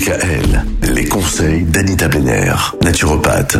DKL, les conseils d'Anita Benner, naturopathe.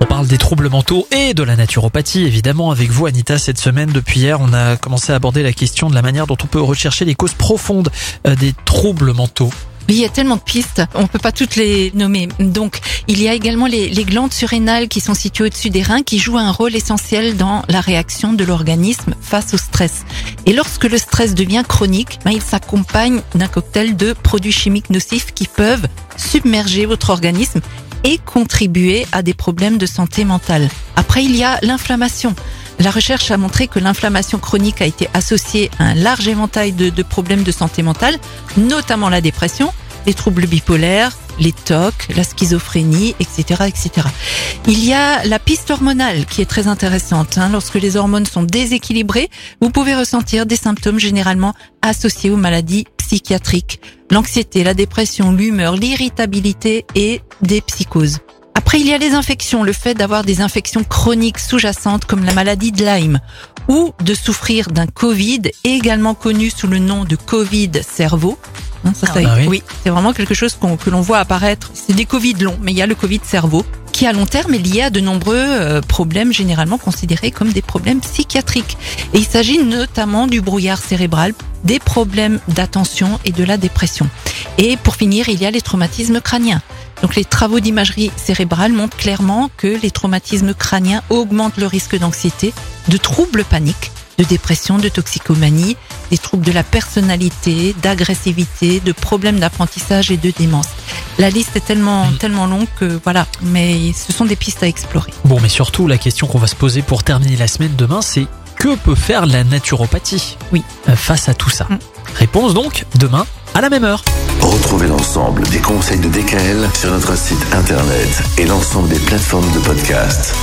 On parle des troubles mentaux et de la naturopathie, évidemment, avec vous, Anita. Cette semaine, depuis hier, on a commencé à aborder la question de la manière dont on peut rechercher les causes profondes euh, des troubles mentaux. Oui, il y a tellement de pistes, on peut pas toutes les nommer. Donc, il y a également les, les glandes surrénales qui sont situées au-dessus des reins, qui jouent un rôle essentiel dans la réaction de l'organisme face au stress. Et lorsque le stress devient chronique, ben, il s'accompagne d'un cocktail de produits chimiques nocifs qui peuvent submerger votre organisme et contribuer à des problèmes de santé mentale. Après, il y a l'inflammation. La recherche a montré que l'inflammation chronique a été associée à un large éventail de, de, problèmes de santé mentale, notamment la dépression, les troubles bipolaires, les TOC, la schizophrénie, etc., etc. Il y a la piste hormonale qui est très intéressante. Hein. Lorsque les hormones sont déséquilibrées, vous pouvez ressentir des symptômes généralement associés aux maladies psychiatriques, l'anxiété, la dépression, l'humeur, l'irritabilité et des psychoses. Après, il y a les infections, le fait d'avoir des infections chroniques sous-jacentes comme la maladie de Lyme ou de souffrir d'un Covid, également connu sous le nom de Covid-cerveau. Hein, ça, Ah bah oui. oui, c'est vraiment quelque chose que l'on voit apparaître. C'est des Covid longs, mais il y a le Covid-cerveau qui à long terme est lié à de nombreux euh, problèmes généralement considérés comme des problèmes psychiatriques. Et il s'agit notamment du brouillard cérébral, des problèmes d'attention et de la dépression. Et pour finir, il y a les traumatismes crâniens. Donc les travaux d'imagerie cérébrale montrent clairement que les traumatismes crâniens augmentent le risque d'anxiété, de troubles paniques, de dépression, de toxicomanie, des troubles de la personnalité, d'agressivité, de problèmes d'apprentissage et de démence. La liste est tellement Mm. tellement longue que voilà, mais ce sont des pistes à explorer. Bon, mais surtout, la question qu'on va se poser pour terminer la semaine demain, c'est que peut faire la naturopathie Oui. euh, face à tout ça Mm. Réponse donc demain à la même heure. Retrouvez l'ensemble des conseils de DKL sur notre site internet et l'ensemble des plateformes de podcast.